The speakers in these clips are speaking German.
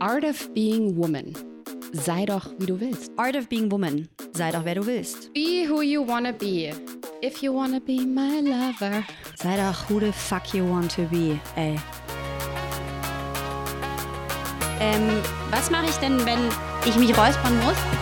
Art of Being Woman. Sei doch, wie du willst. Art of Being Woman. Sei doch, wer du willst. Be who you wanna be. If you wanna be my lover. Sei doch, who the fuck you want to be, ey. Ähm, was mache ich denn, wenn ich mich räuspern muss?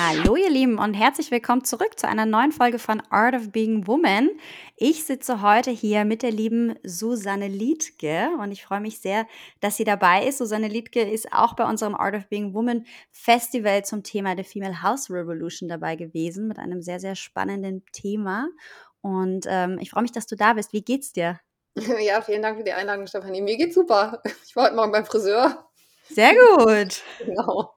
Hallo ihr Lieben und herzlich willkommen zurück zu einer neuen Folge von Art of Being Woman. Ich sitze heute hier mit der lieben Susanne Liedke und ich freue mich sehr, dass sie dabei ist. Susanne Liedke ist auch bei unserem Art of Being Woman Festival zum Thema der Female House Revolution dabei gewesen mit einem sehr, sehr spannenden Thema. Und ähm, ich freue mich, dass du da bist. Wie geht's dir? Ja, vielen Dank für die Einladung, Stefanie. Mir geht's super. Ich war heute Morgen beim Friseur. Sehr gut. Genau.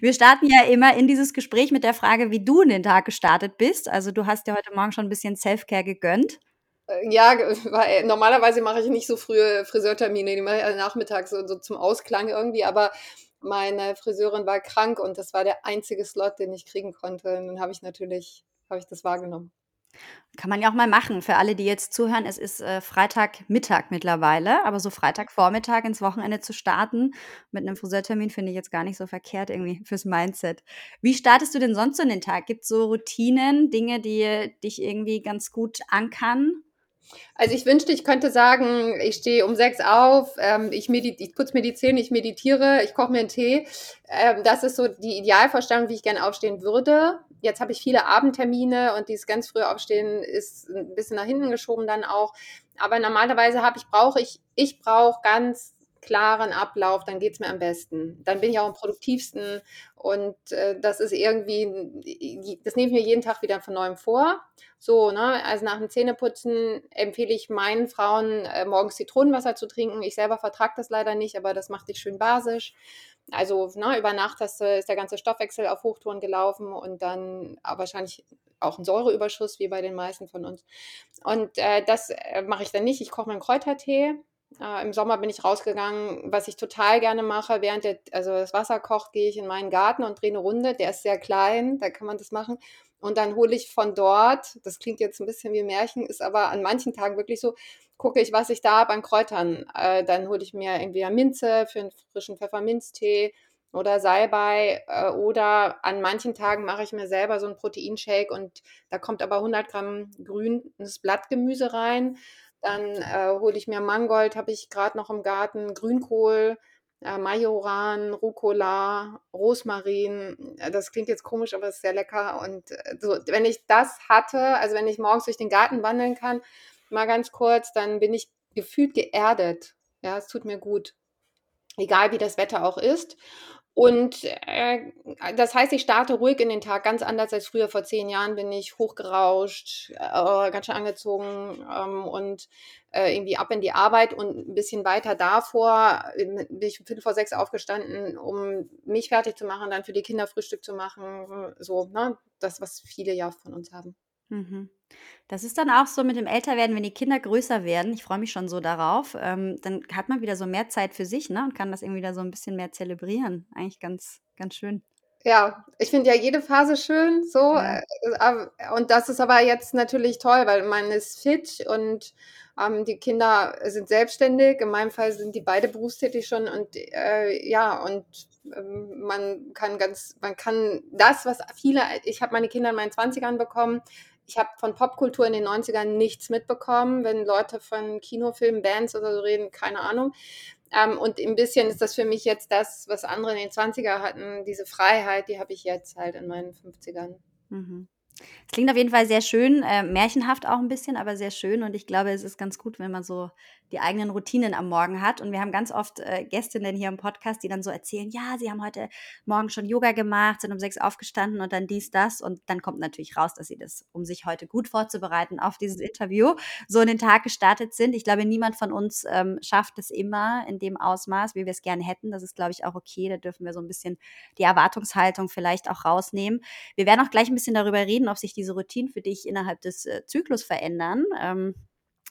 Wir starten ja immer in dieses Gespräch mit der Frage, wie du in den Tag gestartet bist. Also du hast dir heute Morgen schon ein bisschen Self-Care gegönnt. Äh, ja, weil normalerweise mache ich nicht so frühe Friseurtermine, die mache ich nachmittags so zum Ausklang irgendwie, aber meine Friseurin war krank und das war der einzige Slot, den ich kriegen konnte. Und dann habe ich natürlich, habe ich das wahrgenommen. Kann man ja auch mal machen. Für alle, die jetzt zuhören, es ist äh, Freitagmittag mittlerweile, aber so Freitagvormittag ins Wochenende zu starten mit einem Friseurtermin finde ich jetzt gar nicht so verkehrt irgendwie fürs Mindset. Wie startest du denn sonst so in den Tag? Gibt es so Routinen, Dinge, die dich irgendwie ganz gut ankern? Also ich wünschte, ich könnte sagen, ich stehe um sechs auf, ähm, ich, ich putze mir die Zähne, ich meditiere, ich koche mir einen Tee. Ähm, das ist so die Idealvorstellung, wie ich gerne aufstehen würde. Jetzt habe ich viele Abendtermine und dieses ganz frühe Aufstehen ist ein bisschen nach hinten geschoben dann auch. Aber normalerweise habe ich, brauche ich, ich brauche ganz klaren Ablauf, dann geht es mir am besten. Dann bin ich auch am produktivsten und äh, das ist irgendwie, das nehme ich mir jeden Tag wieder von neuem vor. So, ne, also nach dem Zähneputzen empfehle ich meinen Frauen, äh, morgens Zitronenwasser zu trinken. Ich selber vertrage das leider nicht, aber das macht dich schön basisch. Also ne, über Nacht hast, ist der ganze Stoffwechsel auf Hochtouren gelaufen und dann wahrscheinlich auch ein Säureüberschuss, wie bei den meisten von uns. Und äh, das äh, mache ich dann nicht. Ich koche meinen Kräutertee äh, Im Sommer bin ich rausgegangen, was ich total gerne mache, während der, also das Wasser kocht, gehe ich in meinen Garten und drehe eine Runde. Der ist sehr klein, da kann man das machen. Und dann hole ich von dort, das klingt jetzt ein bisschen wie Märchen, ist aber an manchen Tagen wirklich so, gucke ich, was ich da habe an Kräutern. Äh, dann hole ich mir irgendwie eine Minze für einen frischen Pfefferminztee oder Salbei. Äh, oder an manchen Tagen mache ich mir selber so einen Proteinshake und da kommt aber 100 Gramm grünes Blattgemüse rein. Dann äh, hole ich mir Mangold, habe ich gerade noch im Garten, Grünkohl, Majoran, Rucola, Rosmarin. Äh, das klingt jetzt komisch, aber es ist sehr lecker. Und äh, so, wenn ich das hatte, also wenn ich morgens durch den Garten wandeln kann, mal ganz kurz, dann bin ich gefühlt geerdet. Ja, es tut mir gut. Egal wie das Wetter auch ist. Und äh, das heißt, ich starte ruhig in den Tag, ganz anders als früher. Vor zehn Jahren bin ich hochgerauscht, äh, ganz schön angezogen ähm, und äh, irgendwie ab in die Arbeit. Und ein bisschen weiter davor bin ich um Viertel vor sechs aufgestanden, um mich fertig zu machen, dann für die Kinder Frühstück zu machen. So, ne? Das, was viele ja von uns haben. Mhm. Das ist dann auch so mit dem Älterwerden, wenn die Kinder größer werden. Ich freue mich schon so darauf. Ähm, dann hat man wieder so mehr Zeit für sich, ne? Und kann das irgendwie wieder so ein bisschen mehr zelebrieren. Eigentlich ganz, ganz schön. Ja, ich finde ja jede Phase schön, so. Ja. Äh, und das ist aber jetzt natürlich toll, weil man ist fit und ähm, die Kinder sind selbstständig. In meinem Fall sind die beide berufstätig schon und äh, ja, und ähm, man kann ganz, man kann das, was viele, ich habe meine Kinder in meinen 20ern bekommen, ich habe von Popkultur in den 90ern nichts mitbekommen. Wenn Leute von Kinofilmen, Bands oder so reden, keine Ahnung. Ähm, und ein bisschen ist das für mich jetzt das, was andere in den 20er hatten, diese Freiheit, die habe ich jetzt halt in meinen 50ern. Mhm. Es klingt auf jeden Fall sehr schön, äh, märchenhaft auch ein bisschen, aber sehr schön. Und ich glaube, es ist ganz gut, wenn man so die eigenen Routinen am Morgen hat. Und wir haben ganz oft äh, Gästinnen hier im Podcast, die dann so erzählen, ja, sie haben heute Morgen schon Yoga gemacht, sind um sechs aufgestanden und dann dies, das. Und dann kommt natürlich raus, dass sie das, um sich heute gut vorzubereiten auf dieses Interview, so in den Tag gestartet sind. Ich glaube, niemand von uns ähm, schafft es immer in dem Ausmaß, wie wir es gerne hätten. Das ist, glaube ich, auch okay. Da dürfen wir so ein bisschen die Erwartungshaltung vielleicht auch rausnehmen. Wir werden auch gleich ein bisschen darüber reden, ob sich diese Routinen für dich innerhalb des äh, Zyklus verändern. Ähm,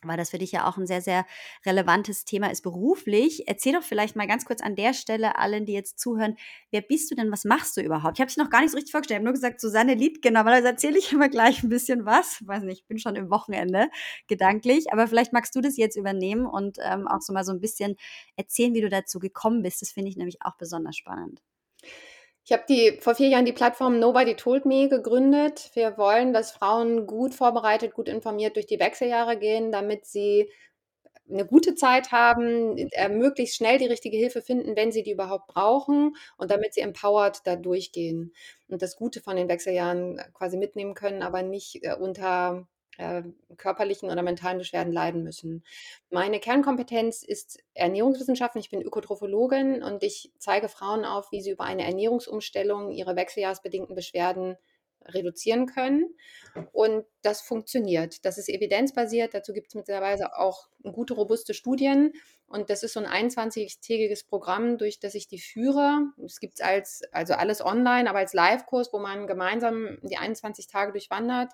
weil das für dich ja auch ein sehr, sehr relevantes Thema ist beruflich. Erzähl doch vielleicht mal ganz kurz an der Stelle allen, die jetzt zuhören, wer bist du denn, was machst du überhaupt? Ich habe dich noch gar nicht so richtig vorgestellt, ich habe nur gesagt, Susanne Lied, genau, weil da erzähle ich immer gleich ein bisschen was. Weiß nicht, ich bin schon im Wochenende gedanklich, aber vielleicht magst du das jetzt übernehmen und ähm, auch so mal so ein bisschen erzählen, wie du dazu gekommen bist. Das finde ich nämlich auch besonders spannend. Ich habe die vor vier Jahren die Plattform Nobody Told Me gegründet. Wir wollen, dass Frauen gut vorbereitet, gut informiert durch die Wechseljahre gehen, damit sie eine gute Zeit haben, äh, möglichst schnell die richtige Hilfe finden, wenn sie die überhaupt brauchen und damit sie empowered da durchgehen und das Gute von den Wechseljahren quasi mitnehmen können, aber nicht äh, unter äh, körperlichen oder mentalen Beschwerden leiden müssen. Meine Kernkompetenz ist Ernährungswissenschaften. Ich bin Ökotrophologin und ich zeige Frauen auf, wie sie über eine Ernährungsumstellung ihre wechseljahrsbedingten Beschwerden reduzieren können. Und das funktioniert. Das ist evidenzbasiert. Dazu gibt es mittlerweile auch gute, robuste Studien. Und das ist so ein 21-tägiges Programm, durch das ich die führe. Es gibt es als, also alles online, aber als Live-Kurs, wo man gemeinsam die 21 Tage durchwandert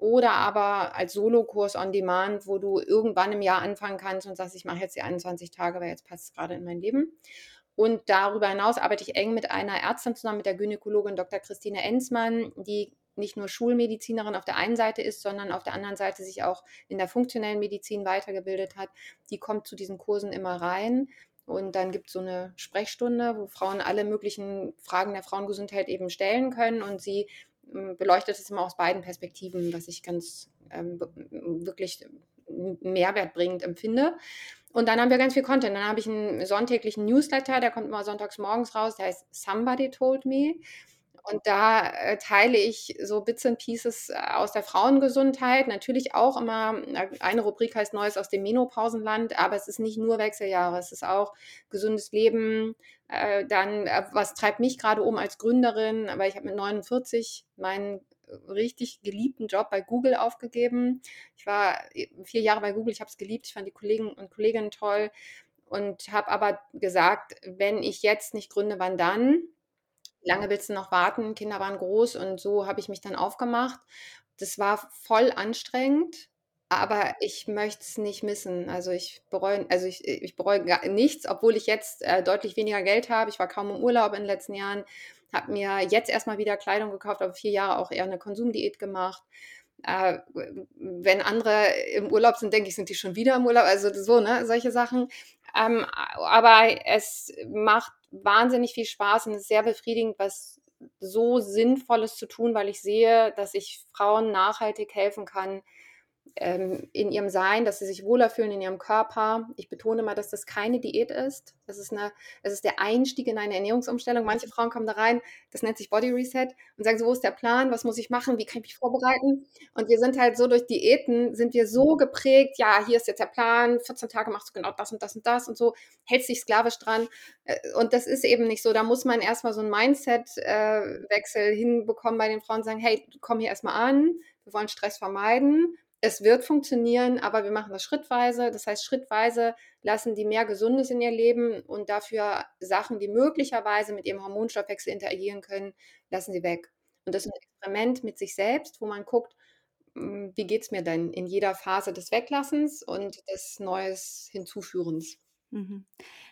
oder aber als Solokurs on Demand, wo du irgendwann im Jahr anfangen kannst und sagst, ich mache jetzt die 21 Tage, weil jetzt passt es gerade in mein Leben. Und darüber hinaus arbeite ich eng mit einer Ärztin zusammen, mit der Gynäkologin Dr. Christine Enzmann, die nicht nur Schulmedizinerin auf der einen Seite ist, sondern auf der anderen Seite sich auch in der funktionellen Medizin weitergebildet hat. Die kommt zu diesen Kursen immer rein. Und dann gibt es so eine Sprechstunde, wo Frauen alle möglichen Fragen der Frauengesundheit eben stellen können und sie beleuchtet es immer aus beiden Perspektiven, was ich ganz ähm, wirklich mehrwertbringend empfinde. Und dann haben wir ganz viel Content. Dann habe ich einen sonntäglichen Newsletter, der kommt immer sonntags morgens raus, der heißt Somebody Told Me. Und da äh, teile ich so Bits and Pieces äh, aus der Frauengesundheit. Natürlich auch immer, äh, eine Rubrik heißt Neues aus dem Menopausenland, aber es ist nicht nur Wechseljahre, es ist auch gesundes Leben. Äh, dann, äh, was treibt mich gerade um als Gründerin? Weil ich habe mit 49 meinen richtig geliebten Job bei Google aufgegeben. Ich war vier Jahre bei Google, ich habe es geliebt, ich fand die Kollegen und Kolleginnen toll und habe aber gesagt, wenn ich jetzt nicht gründe, wann dann? lange willst du noch warten? Kinder waren groß und so habe ich mich dann aufgemacht. Das war voll anstrengend, aber ich möchte es nicht missen. Also ich bereue, also ich, ich bereue gar nichts, obwohl ich jetzt äh, deutlich weniger Geld habe. Ich war kaum im Urlaub in den letzten Jahren, habe mir jetzt erstmal wieder Kleidung gekauft, aber vier Jahre auch eher eine Konsumdiät gemacht. Äh, wenn andere im Urlaub sind, denke ich, sind die schon wieder im Urlaub. Also so, ne, solche Sachen. Ähm, aber es macht wahnsinnig viel Spaß und ist sehr befriedigend, was so Sinnvolles zu tun, weil ich sehe, dass ich Frauen nachhaltig helfen kann, ähm, in ihrem Sein, dass sie sich wohler fühlen in ihrem Körper. Ich betone mal, dass das keine Diät ist. Es ist, eine, ist der Einstieg in eine Ernährungsumstellung. Manche Frauen kommen da rein, das nennt sich Body Reset und sagen so, wo ist der Plan? Was muss ich machen? Wie kann ich mich vorbereiten? Und wir sind halt so durch Diäten, sind wir so geprägt, ja, hier ist jetzt der Plan, 14 Tage machst du genau das und das und das und so, hältst dich sklavisch dran. Äh, und das ist eben nicht so. Da muss man erstmal so einen Mindset-Wechsel äh, hinbekommen bei den Frauen, sagen, hey, komm hier erstmal an, wir wollen Stress vermeiden es wird funktionieren, aber wir machen das schrittweise. Das heißt, schrittweise lassen die mehr Gesundes in ihr Leben und dafür Sachen, die möglicherweise mit ihrem Hormonstoffwechsel interagieren können, lassen sie weg. Und das ist ein Experiment mit sich selbst, wo man guckt, hm, wie geht es mir denn in jeder Phase des Weglassens und des Neues Hinzuführens. Mhm.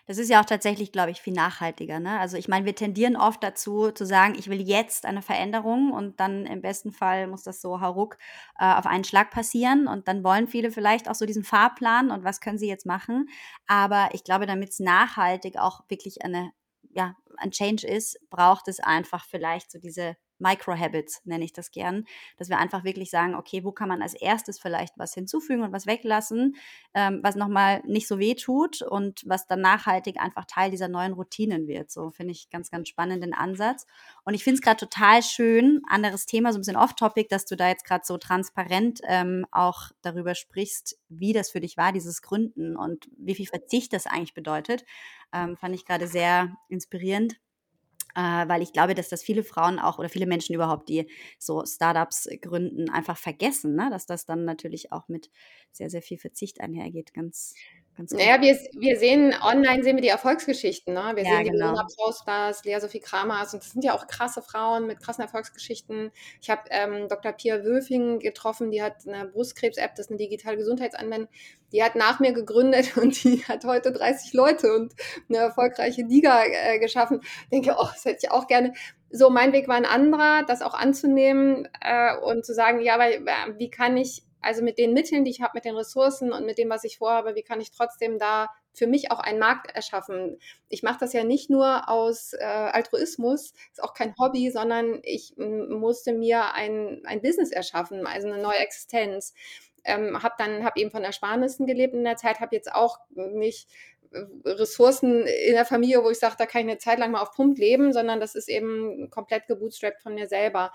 Das ist ja auch tatsächlich, glaube ich, viel nachhaltiger. Ne? Also ich meine, wir tendieren oft dazu zu sagen, ich will jetzt eine Veränderung und dann im besten Fall muss das so hauruck äh, auf einen Schlag passieren und dann wollen viele vielleicht auch so diesen Fahrplan und was können sie jetzt machen. Aber ich glaube, damit es nachhaltig auch wirklich eine, ja, ein Change ist, braucht es einfach vielleicht so diese Micro-Habits nenne ich das gern, dass wir einfach wirklich sagen, okay, wo kann man als erstes vielleicht was hinzufügen und was weglassen, ähm, was nochmal nicht so weh tut und was dann nachhaltig einfach Teil dieser neuen Routinen wird. So finde ich ganz, ganz spannenden Ansatz. Und ich finde es gerade total schön, anderes Thema, so ein bisschen off-topic, dass du da jetzt gerade so transparent ähm, auch darüber sprichst, wie das für dich war, dieses Gründen und wie viel Verzicht das eigentlich bedeutet. Ähm, fand ich gerade sehr inspirierend weil ich glaube, dass das viele Frauen auch oder viele Menschen überhaupt, die so Startups gründen, einfach vergessen, ne? dass das dann natürlich auch mit sehr, sehr viel Verzicht einhergeht. Ganz ganz gut. Naja, wir, wir sehen online sehen wir die Erfolgsgeschichten. Ne? Wir Ja, sehen die genau. Pausbas, Lea Sophie Kramers und das sind ja auch krasse Frauen mit krassen Erfolgsgeschichten. Ich habe ähm, Dr. Pia Wölfing getroffen, die hat eine Brustkrebs-App, das ist eine digitale Gesundheitsanwendung. Die hat nach mir gegründet und die hat heute 30 Leute und eine erfolgreiche Liga äh, geschaffen. Denke, oh, das hätte ich auch gerne. So, mein Weg war ein anderer, das auch anzunehmen äh, und zu sagen, ja, aber äh, wie kann ich also mit den Mitteln, die ich habe, mit den Ressourcen und mit dem, was ich vorhabe, wie kann ich trotzdem da für mich auch einen Markt erschaffen? Ich mache das ja nicht nur aus äh, Altruismus, ist auch kein Hobby, sondern ich musste mir ein, ein Business erschaffen, also eine neue Existenz. Ähm, habe dann habe eben von Ersparnissen gelebt in der Zeit, habe jetzt auch nicht äh, Ressourcen in der Familie, wo ich sage, da kann ich eine Zeit lang mal auf Pump leben, sondern das ist eben komplett gebootstrapped von mir selber.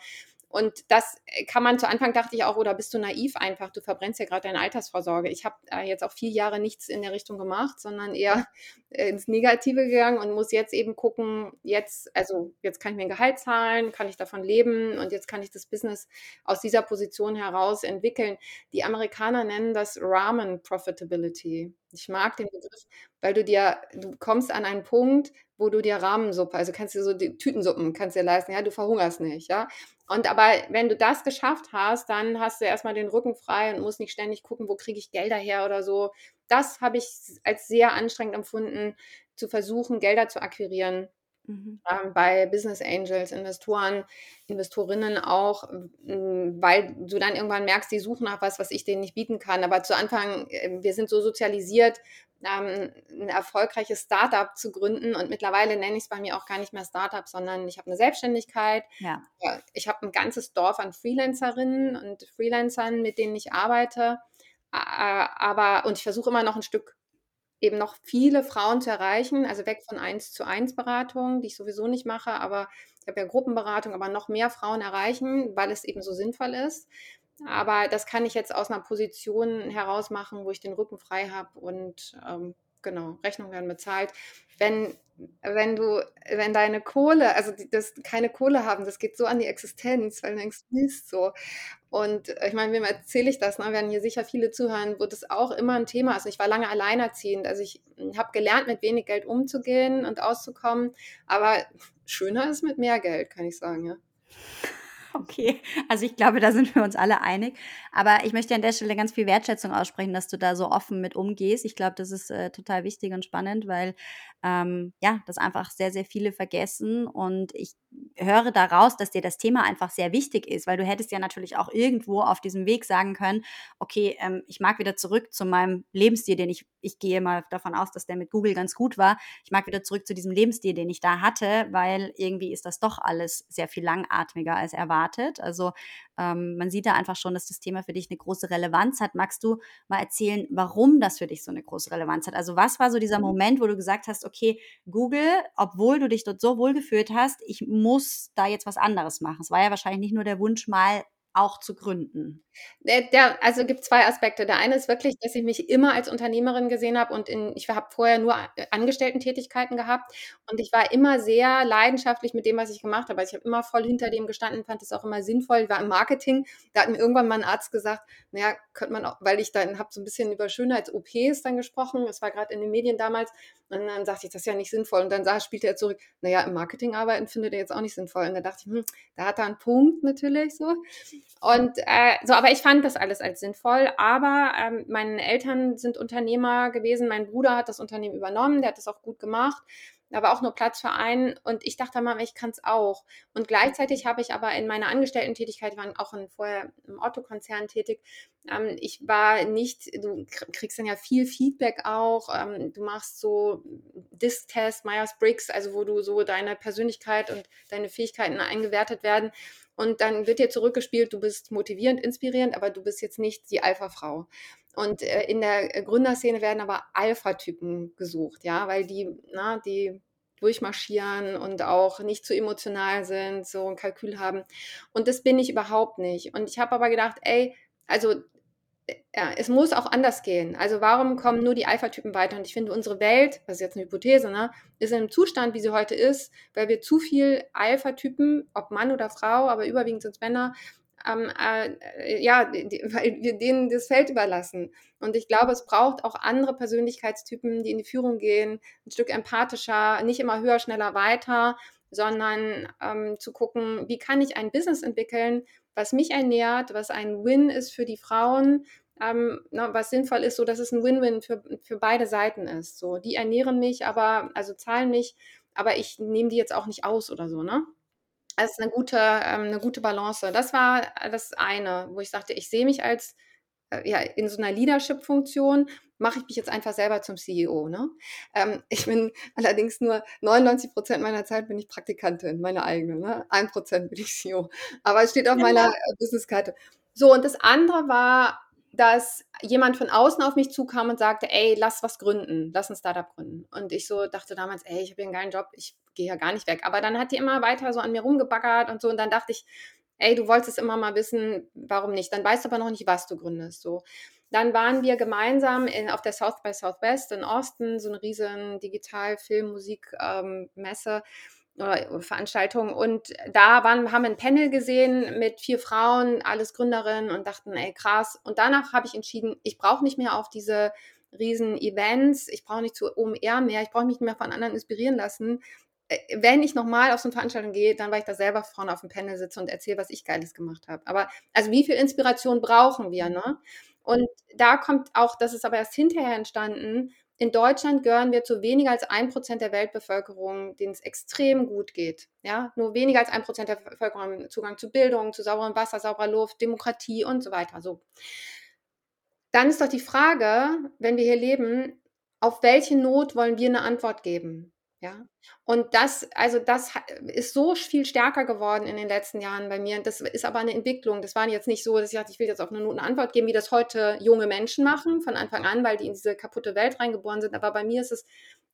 Und das äh, kann man zu Anfang dachte ich auch, oder bist du naiv einfach, du verbrennst ja gerade deine Altersvorsorge. Ich habe äh, jetzt auch vier Jahre nichts in der Richtung gemacht, sondern eher ins Negative gegangen und muss jetzt eben gucken, jetzt, also jetzt kann ich mir ein Gehalt zahlen, kann ich davon leben und jetzt kann ich das Business aus dieser Position heraus entwickeln. Die Amerikaner nennen das Ramen Profitability. Ich mag den Begriff, weil du dir, du kommst an einen Punkt, wo du dir Rahmensuppe, also kannst du so die Tütensuppen kannst dir leisten, ja, du verhungerst nicht, ja. Und aber wenn du das geschafft hast, dann hast du erstmal den Rücken frei und musst nicht ständig gucken, wo kriege ich Gelder her oder so. Das habe ich als sehr anstrengend empfunden, zu versuchen, Gelder zu akquirieren. Mhm. Ähm, bei Business Angels, Investoren, Investorinnen auch, weil du dann irgendwann merkst, die suchen nach was, was ich denen nicht bieten kann. Aber zu Anfang, äh, wir sind so sozialisiert, ähm, ein erfolgreiches Startup zu gründen. Und mittlerweile nenne ich es bei mir auch gar nicht mehr Startup, sondern ich habe eine Selbstständigkeit. Ja. Ich habe ein ganzes Dorf an Freelancerinnen und Freelancern, mit denen ich arbeite. Aber, und ich versuche immer noch ein Stück eben noch viele Frauen zu erreichen, also weg von 1 zu 1 Beratungen, die ich sowieso nicht mache, aber ich habe ja Gruppenberatung, aber noch mehr Frauen erreichen, weil es eben so sinnvoll ist. Aber das kann ich jetzt aus einer Position heraus machen, wo ich den Rücken frei habe und ähm, genau, Rechnungen werden bezahlt. Wenn, wenn du, wenn deine Kohle, also das keine Kohle haben, das geht so an die Existenz, weil du denkst, Mist, so. Und äh, ich meine, wem erzähle ich das? Ne? Werden hier sicher viele zuhören, wo das auch immer ein Thema ist. Ich war lange alleinerziehend. Also ich hm, habe gelernt, mit wenig Geld umzugehen und auszukommen. Aber schöner ist mit mehr Geld, kann ich sagen, ja. Okay, also ich glaube, da sind wir uns alle einig. Aber ich möchte an der Stelle ganz viel Wertschätzung aussprechen, dass du da so offen mit umgehst. Ich glaube, das ist äh, total wichtig und spannend, weil ähm, ja, das einfach sehr, sehr viele vergessen. Und ich höre daraus, dass dir das Thema einfach sehr wichtig ist, weil du hättest ja natürlich auch irgendwo auf diesem Weg sagen können, okay, ähm, ich mag wieder zurück zu meinem Lebensstil, den ich, ich gehe mal davon aus, dass der mit Google ganz gut war. Ich mag wieder zurück zu diesem Lebensstil, den ich da hatte, weil irgendwie ist das doch alles sehr viel langatmiger als erwartet. Also ähm, man sieht da einfach schon, dass das Thema für dich eine große Relevanz hat. Magst du mal erzählen, warum das für dich so eine große Relevanz hat? Also was war so dieser mhm. Moment, wo du gesagt hast, okay, Google, obwohl du dich dort so wohl gefühlt hast, ich muss da jetzt was anderes machen. Es war ja wahrscheinlich nicht nur der Wunsch, mal auch zu gründen? Der, der, also gibt zwei Aspekte. Der eine ist wirklich, dass ich mich immer als Unternehmerin gesehen habe und in, ich habe vorher nur Angestellten-Tätigkeiten gehabt und ich war immer sehr leidenschaftlich mit dem, was ich gemacht habe. Also ich habe immer voll hinter dem gestanden, fand es auch immer sinnvoll. Ich war im Marketing. Da hat mir irgendwann mal ein Arzt gesagt, naja, könnte man auch, weil ich dann habe so ein bisschen über Schönheits-OPs dann gesprochen. Das war gerade in den Medien damals. Und dann sagte ich, das ist ja nicht sinnvoll. Und dann sah, spielte er zurück, naja, im Marketing arbeiten findet er jetzt auch nicht sinnvoll. Und da dachte ich, hm, da hat er einen Punkt natürlich so. Und äh, so, aber ich fand das alles als sinnvoll. Aber ähm, meine Eltern sind Unternehmer gewesen. Mein Bruder hat das Unternehmen übernommen, der hat das auch gut gemacht. Da war auch nur Platz für einen und ich dachte mal, ich kann es auch. Und gleichzeitig habe ich aber in meiner Angestellten-Tätigkeit, war auch in, vorher im Otto-Konzern tätig, ähm, ich war nicht, du kriegst dann ja viel Feedback auch, ähm, du machst so Disk-Test, Myers-Briggs, also wo du so deine Persönlichkeit und deine Fähigkeiten eingewertet werden und dann wird dir zurückgespielt, du bist motivierend, inspirierend, aber du bist jetzt nicht die Alpha-Frau. Und äh, in der Gründerszene werden aber Alpha-Typen gesucht, ja, weil die, na, die durchmarschieren und auch nicht zu emotional sind, so ein Kalkül haben. Und das bin ich überhaupt nicht. Und ich habe aber gedacht, ey, also ja, es muss auch anders gehen. Also warum kommen nur die Alpha-Typen weiter? Und ich finde, unsere Welt, das ist jetzt eine Hypothese, ne, ist in einem Zustand, wie sie heute ist, weil wir zu viel Alpha-Typen, ob Mann oder Frau, aber überwiegend sind es Männer, ähm, äh, ja, die, weil wir denen das Feld überlassen. Und ich glaube, es braucht auch andere Persönlichkeitstypen, die in die Führung gehen, ein Stück empathischer, nicht immer höher, schneller, weiter, sondern ähm, zu gucken, wie kann ich ein Business entwickeln, was mich ernährt, was ein Win ist für die Frauen, ähm, na, was sinnvoll ist, so dass es ein Win-Win für, für beide Seiten ist. So, die ernähren mich, aber, also zahlen mich, aber ich nehme die jetzt auch nicht aus oder so, ne? Das ist eine gute, ähm, eine gute Balance. Das war das eine, wo ich sagte, ich sehe mich als ja, in so einer Leadership-Funktion mache ich mich jetzt einfach selber zum CEO. Ne? Ähm, ich bin allerdings nur 99 Prozent meiner Zeit bin ich Praktikantin, meine eigene. Ne? Ein Prozent bin ich CEO. Aber es steht auf meiner äh, Businesskarte. So, und das andere war, dass jemand von außen auf mich zukam und sagte, ey, lass was gründen, lass ein Startup gründen. Und ich so dachte damals, ey, ich habe hier einen geilen Job, ich gehe ja gar nicht weg. Aber dann hat die immer weiter so an mir rumgebaggert und so. Und dann dachte ich, ey, du wolltest immer mal wissen, warum nicht? Dann weißt du aber noch nicht, was du gründest. So. Dann waren wir gemeinsam in, auf der South by Southwest in Austin, so eine riesen Digital-, Film-, Musik-Messe. Ähm, oder Veranstaltung. Und da waren, haben wir ein Panel gesehen mit vier Frauen, alles Gründerinnen und dachten, ey, krass. Und danach habe ich entschieden, ich brauche nicht mehr auf diese riesen Events, ich brauche nicht zu OMR mehr, ich brauche mich nicht mehr von anderen inspirieren lassen. Äh, wenn ich nochmal auf so eine Veranstaltung gehe, dann weil ich da selber vorne auf dem Panel sitze und erzähle, was ich Geiles gemacht habe. Aber also wie viel Inspiration brauchen wir, ne? Und da kommt auch, das ist aber erst hinterher entstanden, in Deutschland gehören wir zu weniger als ein Prozent der Weltbevölkerung, denen es extrem gut geht. Ja? Nur weniger als ein Prozent der Bevölkerung haben Zugang zu Bildung, zu sauberem Wasser, sauberer Luft, Demokratie und so weiter. So. Dann ist doch die Frage, wenn wir hier leben, auf welche Not wollen wir eine Antwort geben? Ja, und das, also das ist so viel stärker geworden in den letzten Jahren bei mir. Das ist aber eine Entwicklung. Das war jetzt nicht so, dass ich dachte, ich will jetzt auf eine Note eine Antwort geben, wie das heute junge Menschen machen von Anfang an, weil die in diese kaputte Welt reingeboren sind. Aber bei mir ist es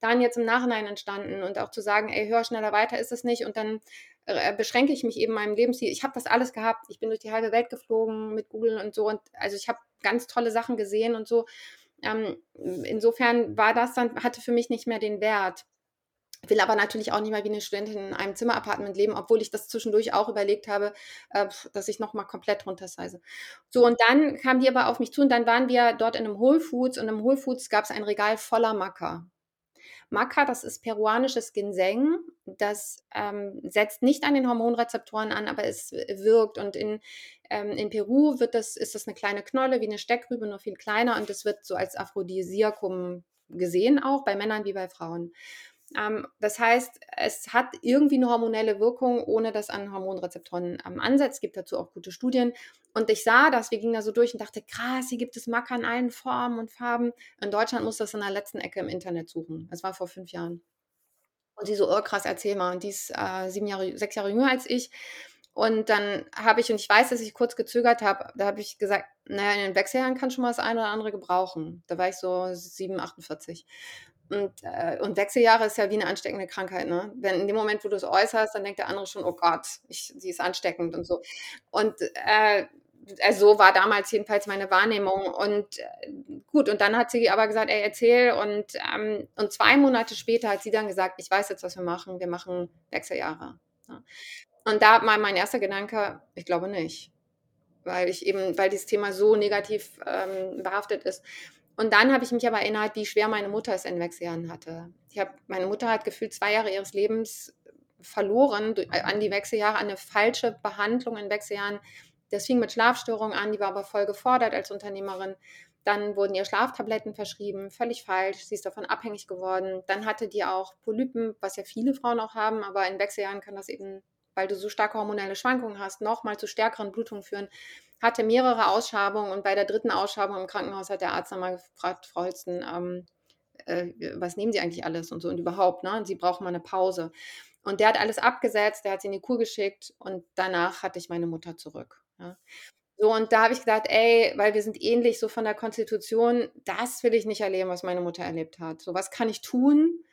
dann jetzt im Nachhinein entstanden und auch zu sagen, ey, hör schneller weiter ist es nicht. Und dann äh, beschränke ich mich eben meinem Lebensstil. Ich habe das alles gehabt. Ich bin durch die halbe Welt geflogen mit Google und so. Und also ich habe ganz tolle Sachen gesehen und so. Ähm, insofern war das dann, hatte für mich nicht mehr den Wert will aber natürlich auch nicht mehr wie eine Studentin in einem Zimmerapartment leben, obwohl ich das zwischendurch auch überlegt habe, äh, dass ich nochmal komplett runtersize. So, und dann kamen die aber auf mich zu und dann waren wir dort in einem Whole Foods und im Whole Foods gab es ein Regal voller Maca. Maca, das ist peruanisches Ginseng. Das ähm, setzt nicht an den Hormonrezeptoren an, aber es wirkt. Und in, ähm, in Peru wird das, ist das eine kleine Knolle wie eine Steckrübe, nur viel kleiner. Und das wird so als Aphrodisiakum gesehen, auch bei Männern wie bei Frauen. Ähm, das heißt, es hat irgendwie eine hormonelle Wirkung, ohne dass an Hormonrezeptoren ähm, ansetzt. Es gibt dazu auch gute Studien. Und ich sah das, wir gingen da so durch und dachte, krass, hier gibt es Macker in allen Formen und Farben. In Deutschland muss das in der letzten Ecke im Internet suchen. Das war vor fünf Jahren. Und sie so, oh krass, erzähl mal. Und die ist äh, sieben Jahre, sechs Jahre jünger als ich. Und dann habe ich, und ich weiß, dass ich kurz gezögert habe, da habe ich gesagt, naja, in den Wechseljahren kann schon mal das eine oder andere gebrauchen. Da war ich so 7, 48. Und, äh, und Wechseljahre ist ja wie eine ansteckende Krankheit, ne? Wenn in dem Moment, wo du es äußerst, dann denkt der andere schon, oh Gott, ich, sie ist ansteckend und so. Und äh, also so war damals jedenfalls meine Wahrnehmung. Und äh, gut, und dann hat sie aber gesagt, ey, erzähl. Und, ähm, und zwei Monate später hat sie dann gesagt, ich weiß jetzt, was wir machen. Wir machen Wechseljahre. Ja. Und da war mein erster Gedanke, ich glaube nicht. Weil ich eben, weil dieses Thema so negativ ähm, behaftet ist. Und dann habe ich mich aber erinnert, wie schwer meine Mutter es in Wechseljahren hatte. Ich habe, meine Mutter hat gefühlt zwei Jahre ihres Lebens verloren äh, an die Wechseljahre, an eine falsche Behandlung in Wechseljahren. Das fing mit Schlafstörungen an, die war aber voll gefordert als Unternehmerin. Dann wurden ihr Schlaftabletten verschrieben, völlig falsch. Sie ist davon abhängig geworden. Dann hatte die auch Polypen, was ja viele Frauen auch haben, aber in Wechseljahren kann das eben, weil du so starke hormonelle Schwankungen hast, nochmal zu stärkeren Blutungen führen hatte mehrere Ausschabungen und bei der dritten Ausschabung im Krankenhaus hat der Arzt nochmal gefragt, Frau Holsten, ähm, äh, was nehmen Sie eigentlich alles und so und überhaupt, ne? Sie brauchen mal eine Pause. Und der hat alles abgesetzt, der hat sie in die Kur geschickt und danach hatte ich meine Mutter zurück. Ja. So, und da habe ich gedacht, ey, weil wir sind ähnlich so von der Konstitution, das will ich nicht erleben, was meine Mutter erlebt hat. So, was kann ich tun?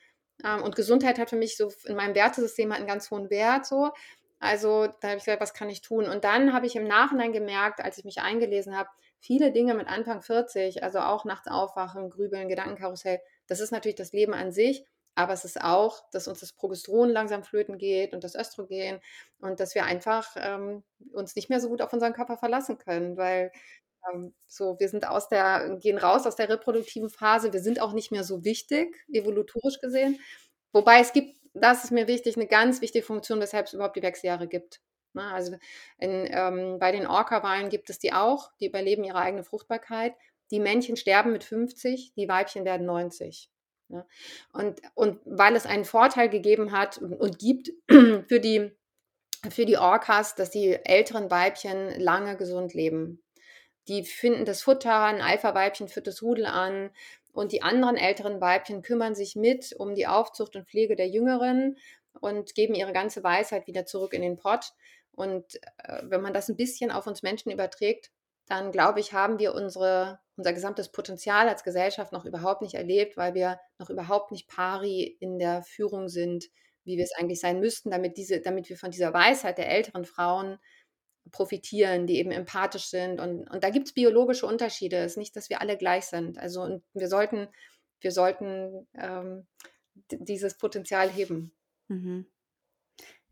Ähm, und Gesundheit hat für mich so in meinem Wertesystem einen ganz hohen Wert. So, also da habe ich gesagt, was kann ich tun? Und dann habe ich im Nachhinein gemerkt, als ich mich eingelesen habe, viele Dinge mit Anfang 40, also auch nachts aufwachen, grübeln, Gedankenkarussell, das ist natürlich das Leben an sich. aber es ist auch, dass uns das Progesteron langsam flöten geht und das Östrogen und dass wir einfach ähm, uns nicht mehr so gut auf unseren Körper verlassen können, weil ähm, so wir sind aus der, gehen raus aus der reproduktiven Phase, wir sind auch nicht mehr so wichtig, evolutorisch gesehen. Wobei es gibt, das ist mir wichtig, eine ganz wichtige Funktion, weshalb es überhaupt die Wechseljahre gibt. Ne? Also in, ähm, bei den Orca-Wahlen gibt es die auch, die überleben ihre eigene Fruchtbarkeit. Die Männchen sterben mit 50, die Weibchen werden 90. Ne? Und, und weil es einen Vorteil gegeben hat und, und gibt für die, für die Orcas, dass die älteren Weibchen lange gesund leben. Die finden das Futter, ein Alpha-Weibchen führt das Rudel an und die anderen älteren Weibchen kümmern sich mit um die Aufzucht und Pflege der Jüngeren und geben ihre ganze Weisheit wieder zurück in den Pott. Und äh, wenn man das ein bisschen auf uns Menschen überträgt, dann glaube ich, haben wir unsere, unser gesamtes Potenzial als Gesellschaft noch überhaupt nicht erlebt, weil wir noch überhaupt nicht pari in der Führung sind, wie wir es eigentlich sein müssten, damit, diese, damit wir von dieser Weisheit der älteren Frauen profitieren, die eben empathisch sind. Und, und da gibt es biologische Unterschiede. Es ist nicht, dass wir alle gleich sind. Also und wir sollten, wir sollten ähm, dieses Potenzial heben. Mhm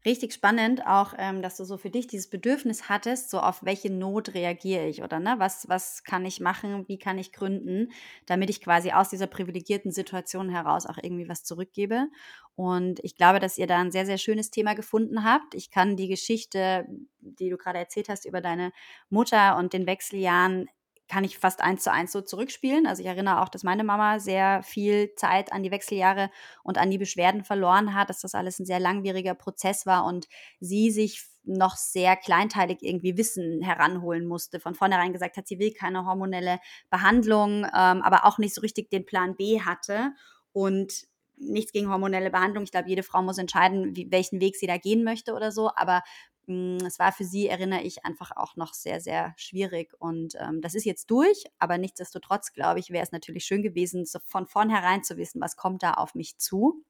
richtig spannend auch, ähm, dass du so für dich dieses Bedürfnis hattest, so auf welche Not reagiere ich oder ne, was, was kann ich machen, wie kann ich gründen, damit ich quasi aus dieser privilegierten Situation heraus auch irgendwie was zurückgebe. Und ich glaube, dass ihr da ein sehr, sehr schönes Thema gefunden habt. Ich kann die Geschichte, die du gerade erzählt hast über deine Mutter und den Wechseljahren kann ich fast eins zu eins so zurückspielen. Also ich erinnere auch, dass meine Mama sehr viel Zeit an die Wechseljahre und an die Beschwerden verloren hat, dass das alles ein sehr langwieriger Prozess war und sie sich noch sehr kleinteilig irgendwie Wissen heranholen musste. Von vornherein gesagt hat, sie will keine hormonelle Behandlung, ähm, aber auch nicht so richtig den Plan B hatte. Und nichts gegen hormonelle Behandlung. Ich glaube, jede Frau muss entscheiden, wie, welchen Weg sie da gehen möchte oder so. Aber es war für sie, erinnere ich, einfach auch noch sehr, sehr schwierig. Und ähm, das ist jetzt durch, aber nichtsdestotrotz, glaube ich, wäre es natürlich schön gewesen, so von vornherein zu wissen, was kommt da auf mich zu.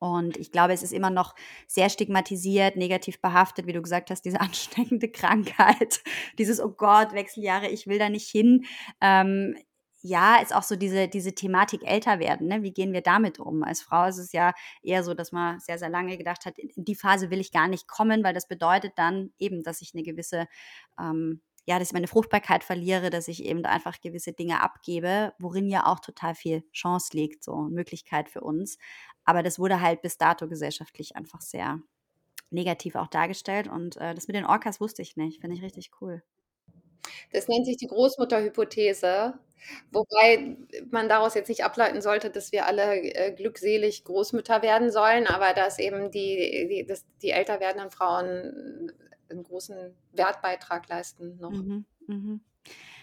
Und ich glaube, es ist immer noch sehr stigmatisiert, negativ behaftet, wie du gesagt hast, diese ansteckende Krankheit, dieses, oh Gott, Wechseljahre, ich will da nicht hin. Ähm, ja, ist auch so diese, diese Thematik älter werden. Ne? Wie gehen wir damit um? Als Frau ist es ja eher so, dass man sehr, sehr lange gedacht hat, in die Phase will ich gar nicht kommen, weil das bedeutet dann eben, dass ich eine gewisse, ähm, ja, dass ich meine Fruchtbarkeit verliere, dass ich eben einfach gewisse Dinge abgebe, worin ja auch total viel Chance liegt, so Möglichkeit für uns. Aber das wurde halt bis dato gesellschaftlich einfach sehr negativ auch dargestellt. Und äh, das mit den Orcas wusste ich nicht. Finde ich richtig cool. Das nennt sich die Großmutterhypothese, wobei man daraus jetzt nicht ableiten sollte, dass wir alle äh, glückselig Großmütter werden sollen, aber dass eben die, die, dass die älter werdenden Frauen einen großen Wertbeitrag leisten noch. Mhm, mh.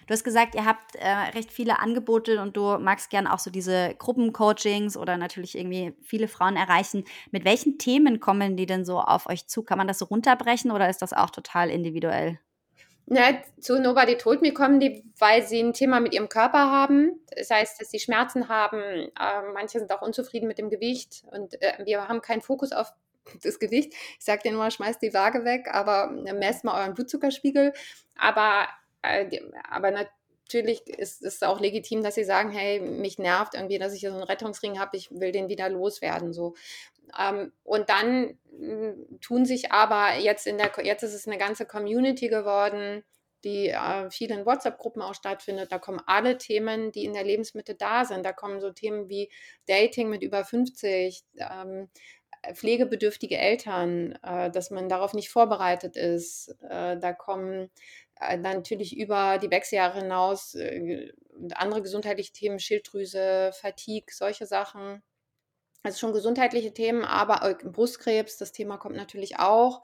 Du hast gesagt, ihr habt äh, recht viele Angebote und du magst gern auch so diese Gruppencoachings oder natürlich irgendwie viele Frauen erreichen. Mit welchen Themen kommen die denn so auf euch zu? Kann man das so runterbrechen oder ist das auch total individuell? Ne, zu Nobody Told Me kommen die, weil sie ein Thema mit ihrem Körper haben. Das heißt, dass sie Schmerzen haben. Äh, manche sind auch unzufrieden mit dem Gewicht und äh, wir haben keinen Fokus auf das Gewicht. Ich sage dir nur, schmeißt die Waage weg, aber äh, messt mal euren Blutzuckerspiegel. Aber, äh, aber natürlich ist es auch legitim, dass sie sagen, hey, mich nervt irgendwie, dass ich hier so einen Rettungsring habe, ich will den wieder loswerden. So. Ähm, und dann hm, tun sich aber jetzt in der, jetzt ist es eine ganze Community geworden, die äh, vielen WhatsApp-Gruppen auch stattfindet. Da kommen alle Themen, die in der Lebensmitte da sind. Da kommen so Themen wie Dating mit über 50, ähm, pflegebedürftige Eltern, äh, dass man darauf nicht vorbereitet ist. Äh, da kommen äh, natürlich über die Wechseljahre hinaus äh, andere gesundheitliche Themen, Schilddrüse, Fatigue, solche Sachen. Also schon gesundheitliche Themen, aber Brustkrebs, das Thema kommt natürlich auch.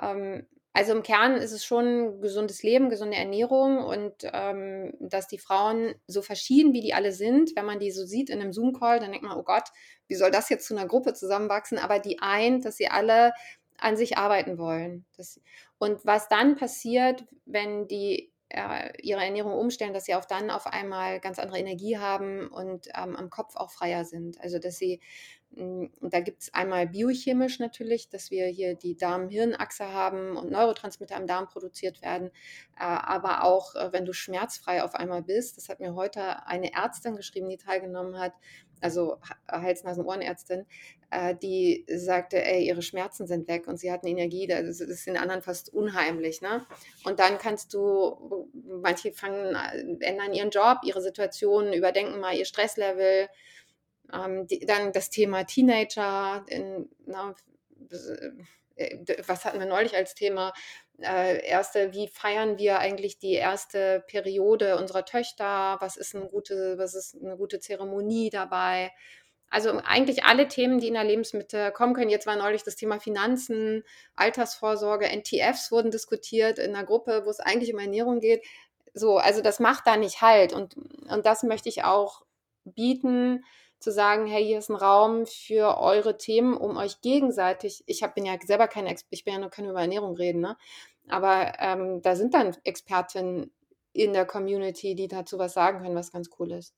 Ähm, also im Kern ist es schon gesundes Leben, gesunde Ernährung und ähm, dass die Frauen so verschieden, wie die alle sind, wenn man die so sieht in einem Zoom-Call, dann denkt man, oh Gott, wie soll das jetzt zu einer Gruppe zusammenwachsen? Aber die eint, dass sie alle an sich arbeiten wollen. Das, und was dann passiert, wenn die äh, ihre Ernährung umstellen, dass sie auch dann auf einmal ganz andere Energie haben und ähm, am Kopf auch freier sind. Also dass sie, mh, hm, da gibt es einmal biochemisch natürlich, dass wir hier die Darm-Hirn-Achse haben und Neurotransmitter im Darm produziert werden, äh, aber auch äh, wenn du schmerzfrei auf einmal bist, das hat mir heute eine Ärztin geschrieben, die teilgenommen hat, also Hals-Nasen-Ohrenärztin, äh, die sagte, ey, ihre Schmerzen sind weg und sie hat eine Energie, das ist den anderen fast unheimlich. Ne? Und dann kannst du, manche fangen, ändern ihren Job, ihre Situation, überdenken mal ihr Stresslevel. Ähm, die, dann das Thema Teenager, in, na, äh, was hatten wir neulich als Thema? Äh, erste, wie feiern wir eigentlich die erste Periode unserer Töchter? Was ist eine gute, was ist eine gute Zeremonie dabei? Also eigentlich alle Themen, die in der Lebensmitte kommen können. Jetzt war neulich das Thema Finanzen, Altersvorsorge, NTFs wurden diskutiert in einer Gruppe, wo es eigentlich um Ernährung geht. So, also das macht da nicht halt. Und, und das möchte ich auch bieten, zu sagen, hey, hier ist ein Raum für eure Themen, um euch gegenseitig, ich hab, bin ja selber keine, ich bin ja nur keine über Ernährung reden, ne? aber ähm, da sind dann Expertinnen in der Community, die dazu was sagen können, was ganz cool ist.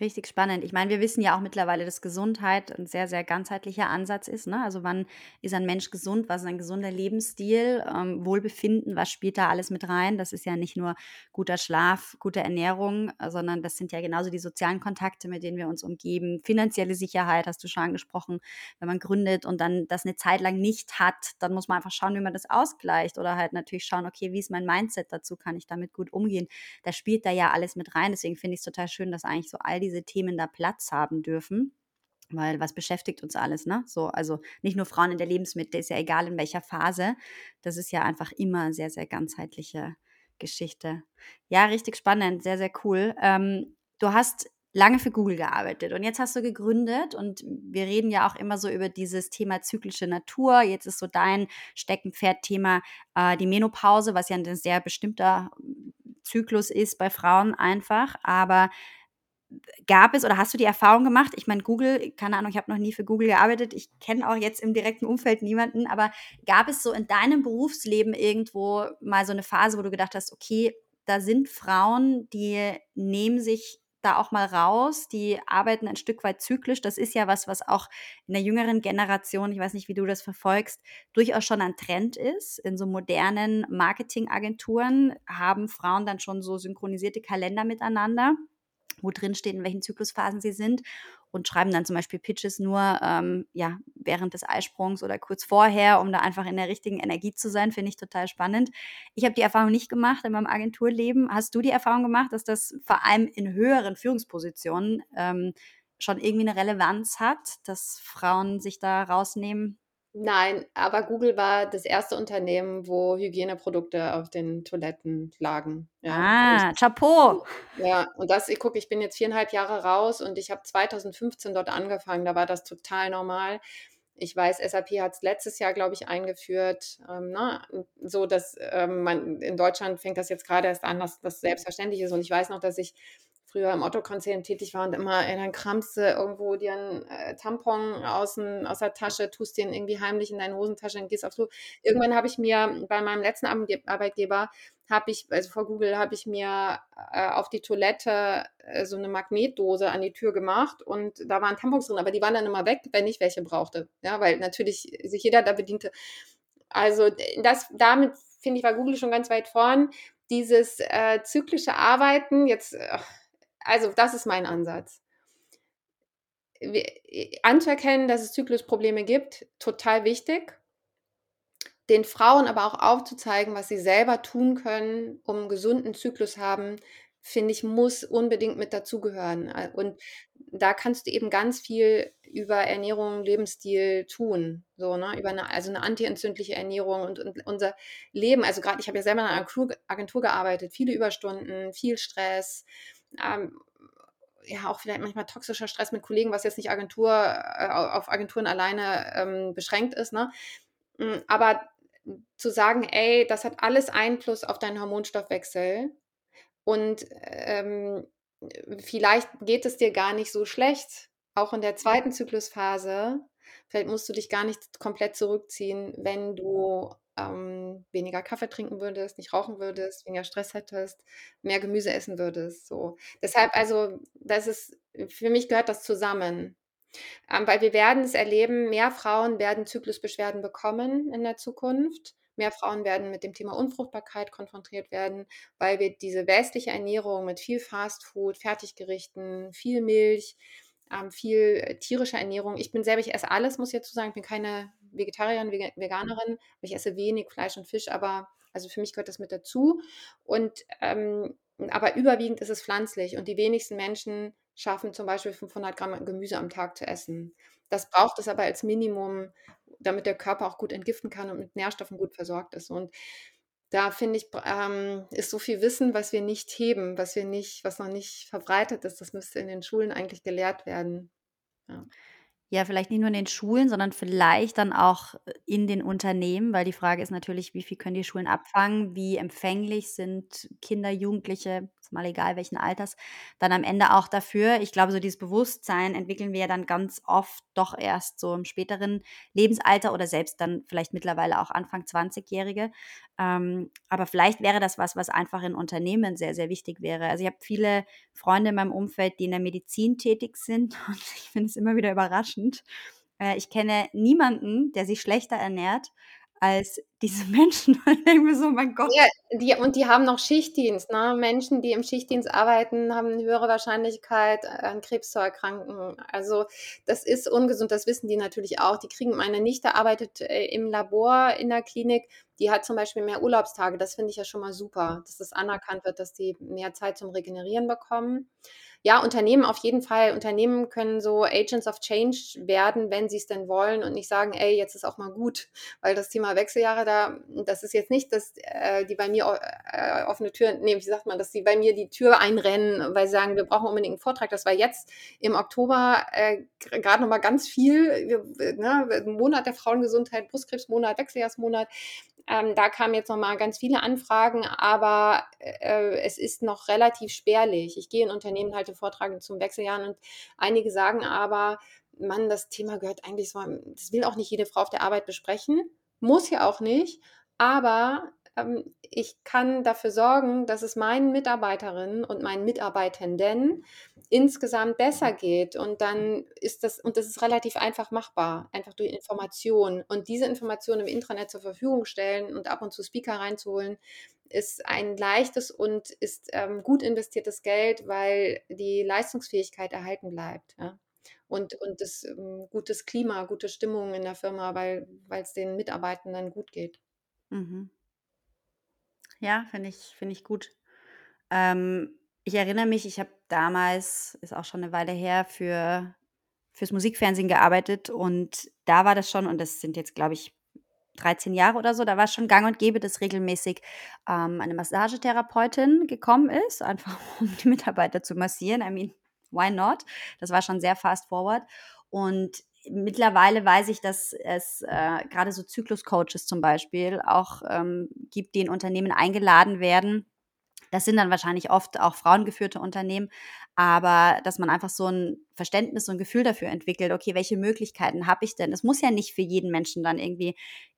Richtig spannend. Ich meine, wir wissen ja auch mittlerweile, dass Gesundheit ein sehr, sehr ganzheitlicher Ansatz ist. Ne? Also wann ist ein Mensch gesund? Was ist ein gesunder Lebensstil? Ähm, Wohlbefinden, was spielt da alles mit rein? Das ist ja nicht nur guter Schlaf, gute Ernährung, sondern das sind ja genauso die sozialen Kontakte, mit denen wir uns umgeben. Finanzielle Sicherheit, hast du schon angesprochen. Wenn man gründet und dann das eine Zeit lang nicht hat, dann muss man einfach schauen, wie man das ausgleicht. Oder halt natürlich schauen, okay, wie ist mein Mindset dazu? Kann ich damit gut umgehen? Da spielt da ja alles mit rein. Deswegen finde ich es total schön, dass eigentlich so all diese Themen da Platz haben dürfen. Weil was beschäftigt uns alles, ne? So, also nicht nur Frauen in der Lebensmittel, ist ja egal in welcher Phase. Das ist ja einfach immer sehr, sehr ganzheitliche Geschichte. Ja, richtig spannend, sehr, sehr cool. Ähm, du hast lange für Google gearbeitet und jetzt hast du gegründet und wir reden ja auch immer so über dieses Thema zyklische Natur. Jetzt ist so dein Steckenpferd-Thema äh, die Menopause, was ja ein sehr bestimmter Zyklus ist bei Frauen einfach. Aber gab es oder hast du die Erfahrung gemacht? Ich meine, Google, keine Ahnung, ich habe noch nie für Google gearbeitet. Ich kenne auch jetzt im direkten Umfeld niemanden, aber gab es so in deinem Berufsleben irgendwo mal so eine Phase, wo du gedacht hast, okay, da sind Frauen, die nehmen sich da auch mal raus, die arbeiten ein Stück weit zyklisch. Das ist ja was, was auch in der jüngeren Generation, ich weiß nicht, wie du das verfolgst, durchaus schon ein Trend ist. In so modernen Marketingagenturen haben Frauen dann schon so synchronisierte Kalender miteinander wo drin steht, in welchen Zyklusphasen sie sind und schreiben dann zum Beispiel Pitches nur ähm, ja, während des Eisprungs oder kurz vorher, um da einfach in der richtigen Energie zu sein, finde ich total spannend. Ich habe die Erfahrung nicht gemacht in meinem Agenturleben. Hast du die Erfahrung gemacht, dass das vor allem in höheren Führungspositionen ähm, schon irgendwie eine Relevanz hat, dass Frauen sich da rausnehmen? Nein, aber Google war das erste Unternehmen, wo Hygieneprodukte auf den Toiletten lagen. Ja, ah, ich, Chapeau. Ja, und das, ich gucke, ich bin jetzt viereinhalb Jahre raus und ich habe 2015 dort angefangen, da war das total normal. Ich weiß, SAP hat es letztes Jahr, glaube ich, eingeführt. Ähm, ne? So, dass ähm, man in Deutschland fängt das jetzt gerade erst an, dass das selbstverständlich ist. Und ich weiß noch, dass ich früher im Otto-Konzern tätig war und immer, ey, dann kramst du irgendwo dir einen äh, Tampon aus, aus der Tasche, tust den irgendwie heimlich in deine Hosentasche und gehst auf so. Irgendwann habe ich mir bei meinem letzten Arbeitgeber, habe ich, also vor Google, habe ich mir äh, auf die Toilette äh, so eine Magnetdose an die Tür gemacht und da waren Tampons drin, aber die waren dann immer weg, wenn ich welche brauchte. Ja, weil natürlich sich jeder da bediente. Also das, damit finde ich, war Google schon ganz weit vorn. Dieses äh, zyklische Arbeiten, jetzt, also das ist mein Ansatz. Anzuerkennen, dass es Zyklusprobleme gibt, total wichtig. Den Frauen aber auch aufzuzeigen, was sie selber tun können, um einen gesunden Zyklus haben, finde ich, muss unbedingt mit dazugehören. Und da kannst du eben ganz viel über Ernährung, Lebensstil tun. So, ne? Über eine, also eine antientzündliche Ernährung und, und unser Leben. Also gerade, ich habe ja selber in einer Agentur gearbeitet, viele Überstunden, viel Stress, ähm, ja auch vielleicht manchmal toxischer Stress mit Kollegen, was jetzt nicht Agentur äh, auf Agenturen alleine ähm, beschränkt ist, ne? Hm, aber zu sagen, ey, das hat alles Einfluss auf deinen Hormonstoffwechsel und ähm, vielleicht geht es dir gar nicht so schlecht, auch in der zweiten Zyklusphase. Vielleicht musst du dich gar nicht komplett zurückziehen, wenn du ähm, weniger Kaffee trinken würdest, nicht rauchen würdest, weniger Stress hättest, mehr Gemüse essen würdest. So. Deshalb, also, das ist, für mich gehört das zusammen. Ähm, weil wir werden es erleben, mehr Frauen werden Zyklusbeschwerden bekommen in der Zukunft. Mehr Frauen werden mit dem Thema Unfruchtbarkeit konfrontiert werden, weil wir diese westliche Ernährung mit viel Fastfood, Fertiggerichten, viel Milch, ähm, viel äh, tierische Ernährung. Ich bin selber, ich esse alles, muss ich jetzt sagen. Ich bin keine Vegetarierin, Veganerin. Ich esse wenig Fleisch und Fisch, aber also für mich gehört das mit dazu. Und ähm, aber überwiegend ist es pflanzlich und die wenigsten Menschen schaffen zum Beispiel 500 Gramm Gemüse am Tag zu essen. Das braucht es aber als Minimum, damit der Körper auch gut entgiften kann und mit Nährstoffen gut versorgt ist. Und da finde ich, ähm, ist so viel Wissen, was wir nicht heben, was wir nicht, was noch nicht verbreitet ist. Das müsste in den Schulen eigentlich gelehrt werden. Ja. Ja, vielleicht nicht nur in den Schulen, sondern vielleicht dann auch äh, in den Unternehmen, weil die Frage ist natürlich, wie viel können die Schulen abfangen, wie empfänglich sind Kinder, Jugendliche, mal egal welchen Alters, dann am Ende auch dafür. Ich glaube, so dieses Bewusstsein entwickeln wir ja dann ganz oft doch erst so im späteren Lebensalter oder selbst dann vielleicht mittlerweile auch Anfang 20-Jährige. Ähm, aber vielleicht wäre das was, was einfach in Unternehmen sehr, sehr wichtig wäre. Also ich habe viele Freunde in meinem Umfeld, die in der Medizin tätig sind und ich finde es immer wieder überraschend. Äh, ich kenne niemanden, der sich schlechter ernährt als diese Menschen. so, mein Gott. Ja, die, und die haben noch Schichtdienst. Ne? Menschen, die im Schichtdienst arbeiten, haben eine höhere Wahrscheinlichkeit, an Krebs zu erkranken. Also das ist ungesund, das wissen die natürlich auch. Die kriegen, meine Nichte arbeitet äh, im Labor in der Klinik, die hat zum Beispiel mehr Urlaubstage. Das finde ich ja schon mal super, dass das anerkannt wird, dass die mehr Zeit zum Regenerieren bekommen ja, Unternehmen auf jeden Fall. Unternehmen können so Agents of Change werden, wenn sie es denn wollen und nicht sagen, ey, jetzt ist auch mal gut, weil das Thema Wechseljahre da, das ist jetzt nicht, dass äh, die bei mir äh, offene Tür, nee, wie sagt man, dass die bei mir die Tür einrennen, weil sie sagen, wir brauchen unbedingt einen Vortrag. Das war jetzt im Oktober äh, gerade nochmal ganz viel, wir, ne, Monat der Frauengesundheit, Brustkrebsmonat, Wechseljahrsmonat. Ähm, da kamen jetzt nochmal ganz viele Anfragen, aber äh, es ist noch relativ spärlich. Ich gehe in Unternehmen, halte Vorträge zum Wechseljahren und einige sagen aber, Mann, das Thema gehört eigentlich so, das will auch nicht jede Frau auf der Arbeit besprechen, muss ja auch nicht, aber ähm, ich kann dafür sorgen, dass es meinen Mitarbeiterinnen und meinen Mitarbeitenden insgesamt besser geht. Und dann ist das, und das ist relativ einfach machbar, einfach durch Informationen. Und diese Informationen im Intranet zur Verfügung stellen und ab und zu Speaker reinzuholen, ist ein leichtes und ist ähm, gut investiertes Geld, weil die Leistungsfähigkeit erhalten bleibt. Ja? Und, und das ähm, gutes Klima, gute Stimmung in der Firma, weil es den Mitarbeitenden gut geht. Mhm. Ja, finde ich, finde ich gut. Ähm, ich erinnere mich, ich habe damals, ist auch schon eine Weile her, für, fürs Musikfernsehen gearbeitet und da war das schon, und das sind jetzt, glaube ich, 13 Jahre oder so, da war es schon gang und gäbe, dass regelmäßig ähm, eine Massagetherapeutin gekommen ist, einfach um die Mitarbeiter zu massieren. I mean, why not? Das war schon sehr fast forward. Und mittlerweile weiß ich, dass es äh, gerade so Zyklus-Coaches zum Beispiel auch ähm, gibt, die in Unternehmen eingeladen werden. Das sind dann wahrscheinlich oft auch frauengeführte Unternehmen, aber dass man einfach so ein Verständnis, so ein Gefühl dafür entwickelt, okay, welche Möglichkeiten habe ich denn? Es muss ja nicht für jeden Menschen dann irgendwie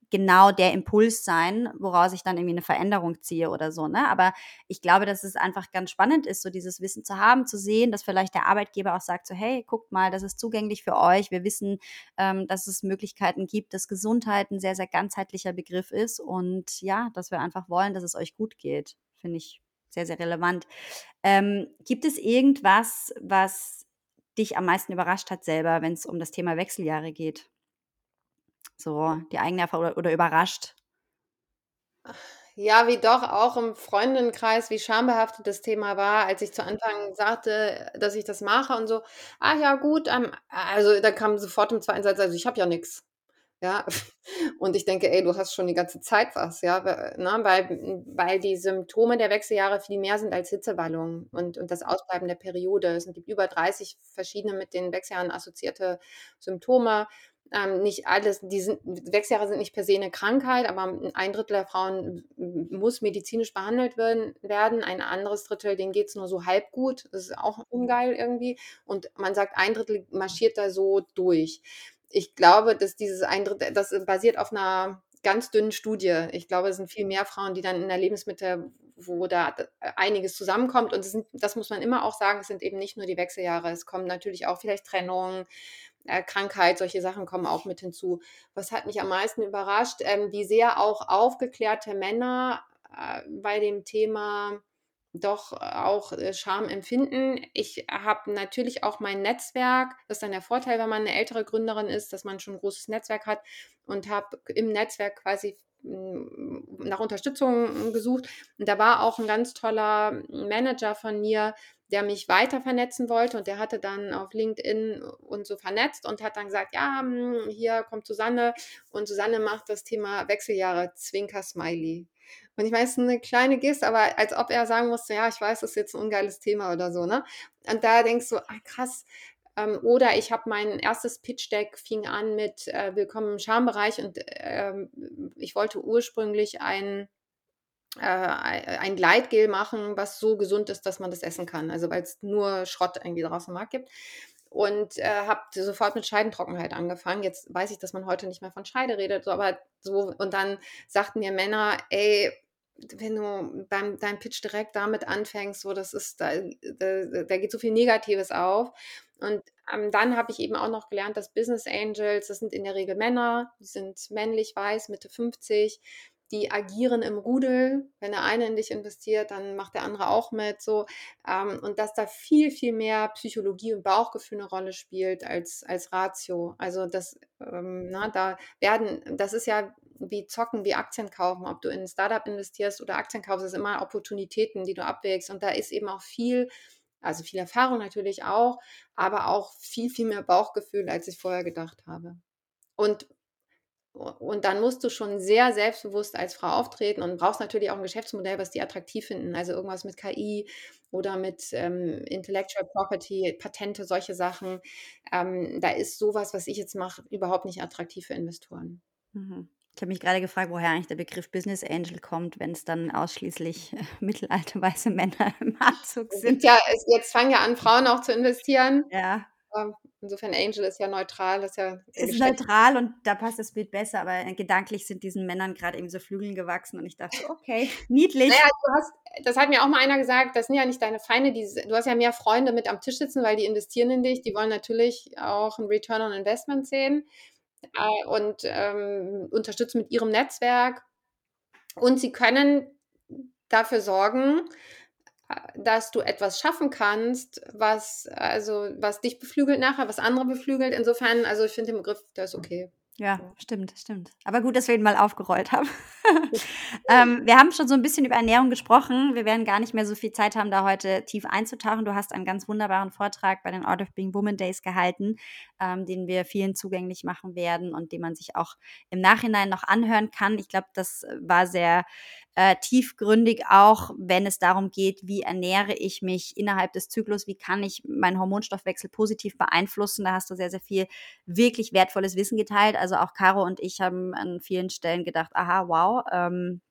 genau der Impuls sein, woraus ich dann irgendwie eine Veränderung ziehe oder so. Ne? Aber ich glaube, dass es einfach ganz spannend ist, so dieses Wissen zu haben, zu sehen, dass vielleicht der Arbeitgeber auch sagt, so hey, guckt mal, das ist zugänglich für euch. Wir wissen, ähm, dass es Möglichkeiten gibt, dass Gesundheit ein sehr, sehr ganzheitlicher Begriff ist und ja, dass wir einfach wollen, dass es euch gut geht. Finde ich sehr, sehr relevant. Ähm, gibt es irgendwas, was dich am meisten überrascht hat selber, wenn es um das Thema Wechseljahre geht? So die eigene Erfahrung oder, oder überrascht? Ja, wie doch auch im Freundinnenkreis, wie schambehaftet das Thema war, als ich zu Anfang sagte, dass ich das mache und so. Ah ja, gut, ähm, also da kam sofort im zweiten Satz, also ich habe ja nichts. Ja, und ich denke, ey, du hast schon die ganze Zeit was, ja, ne? weil, weil die Symptome der Wechseljahre viel mehr sind als Hitzewallungen und, und das Ausbleiben der Periode. Es gibt über 30 verschiedene mit den Wechseljahren assoziierte Symptome ähm, nicht alles, die sind, Wechseljahre sind nicht per se eine Krankheit, aber ein Drittel der Frauen muss medizinisch behandelt werden, werden. ein anderes Drittel, denen geht es nur so halb gut, das ist auch ungeil irgendwie und man sagt, ein Drittel marschiert da so durch. Ich glaube, dass dieses ein Drittel, das basiert auf einer ganz dünnen Studie. Ich glaube, es sind viel mehr Frauen, die dann in der Lebensmittel, wo da einiges zusammenkommt. Und das, sind, das muss man immer auch sagen, es sind eben nicht nur die Wechseljahre. Es kommen natürlich auch vielleicht Trennungen, Krankheit, solche Sachen kommen auch mit hinzu. Was hat mich am meisten überrascht, ähm, wie sehr auch aufgeklärte Männer äh, bei dem Thema doch auch äh, Scham empfinden. Ich habe natürlich auch mein Netzwerk. Das ist dann der Vorteil, wenn man eine ältere Gründerin ist, dass man schon ein großes Netzwerk hat und habe im Netzwerk quasi nach Unterstützung gesucht. Und da war auch ein ganz toller Manager von mir, der mich weiter vernetzen wollte und der hatte dann auf LinkedIn und so vernetzt und hat dann gesagt, ja, hm, hier kommt Susanne und Susanne macht das Thema Wechseljahre, Zwinker Smiley. Und ich weiß, eine kleine Geste, aber als ob er sagen musste, ja, ich weiß, das ist jetzt ein ungeiles Thema oder so, ne? Und da denkst du, ah, krass. Ähm, oder ich habe mein erstes Pitch-Deck fing an mit äh, Willkommen im Schambereich und ähm, ich wollte ursprünglich ein äh, ein Gleitgel machen, was so gesund ist, dass man das essen kann. Also weil es nur Schrott irgendwie draußen im Markt gibt. Und äh, habe sofort mit Scheidentrockenheit angefangen. Jetzt weiß ich, dass man heute nicht mehr von Scheide redet, so, aber so, und dann sagten mir Männer, ey, wenn du beim deinem Pitch direkt damit anfängst, so das ist, da, da, da geht so viel Negatives auf. Und ähm, dann habe ich eben auch noch gelernt, dass Business Angels, das sind in der Regel Männer, die sind männlich, weiß, Mitte 50, die agieren im Rudel. Wenn der eine in dich investiert, dann macht der andere auch mit. So. Ähm, und dass da viel, viel mehr Psychologie und Bauchgefühl eine Rolle spielt als, als Ratio. Also das, ähm, na, da werden, das ist ja wie zocken, wie Aktien kaufen. Ob du in ein Startup investierst oder Aktien kaufst, ist immer Opportunitäten, die du abwägst. Und da ist eben auch viel, also viel Erfahrung natürlich auch, aber auch viel, viel mehr Bauchgefühl, als ich vorher gedacht habe. Und und dann musst du schon sehr selbstbewusst als Frau auftreten und brauchst natürlich auch ein Geschäftsmodell, was die attraktiv finden. Also irgendwas mit KI oder mit ähm, Intellectual Property, Patente, solche Sachen. Ähm, da ist sowas, was ich jetzt mache, überhaupt nicht attraktiv für Investoren. Mhm. Ich habe mich gerade gefragt, woher eigentlich der Begriff Business Angel kommt, wenn es dann ausschließlich äh, mittelalte weiße Männer im Anzug sind. Ja, es, jetzt fangen ja an, Frauen auch zu investieren. Ja. Insofern Angel ist ja neutral, ist ja. Ist neutral und da passt das Bild besser, aber gedanklich sind diesen Männern gerade irgendwie so Flügeln gewachsen und ich dachte, okay, niedlich. Naja, du hast, das hat mir auch mal einer gesagt, das sind ja nicht deine Feinde, die, du hast ja mehr Freunde mit am Tisch sitzen, weil die investieren in dich, die wollen natürlich auch ein Return on Investment sehen. Äh, und ähm, unterstützen mit ihrem Netzwerk. Und sie können dafür sorgen, äh, dass du etwas schaffen kannst, was also was dich beflügelt nachher, was andere beflügelt. Insofern, also ich finde den Begriff, der ist okay. Ja, stimmt, stimmt. Aber gut, dass wir ihn mal aufgerollt haben. ähm, wir haben schon so ein bisschen über Ernährung gesprochen. Wir werden gar nicht mehr so viel Zeit haben, da heute tief einzutauchen. Du hast einen ganz wunderbaren Vortrag bei den Art of Being Woman Days gehalten, ähm, den wir vielen zugänglich machen werden und den man sich auch im Nachhinein noch anhören kann. Ich glaube, das war sehr äh, tiefgründig auch, wenn es darum geht, wie ernähre ich mich innerhalb des Zyklus, wie kann ich meinen Hormonstoffwechsel positiv beeinflussen. Da hast du sehr, sehr viel wirklich wertvolles Wissen geteilt. Also auch Caro und ich haben an vielen Stellen gedacht, aha, wow, ähm,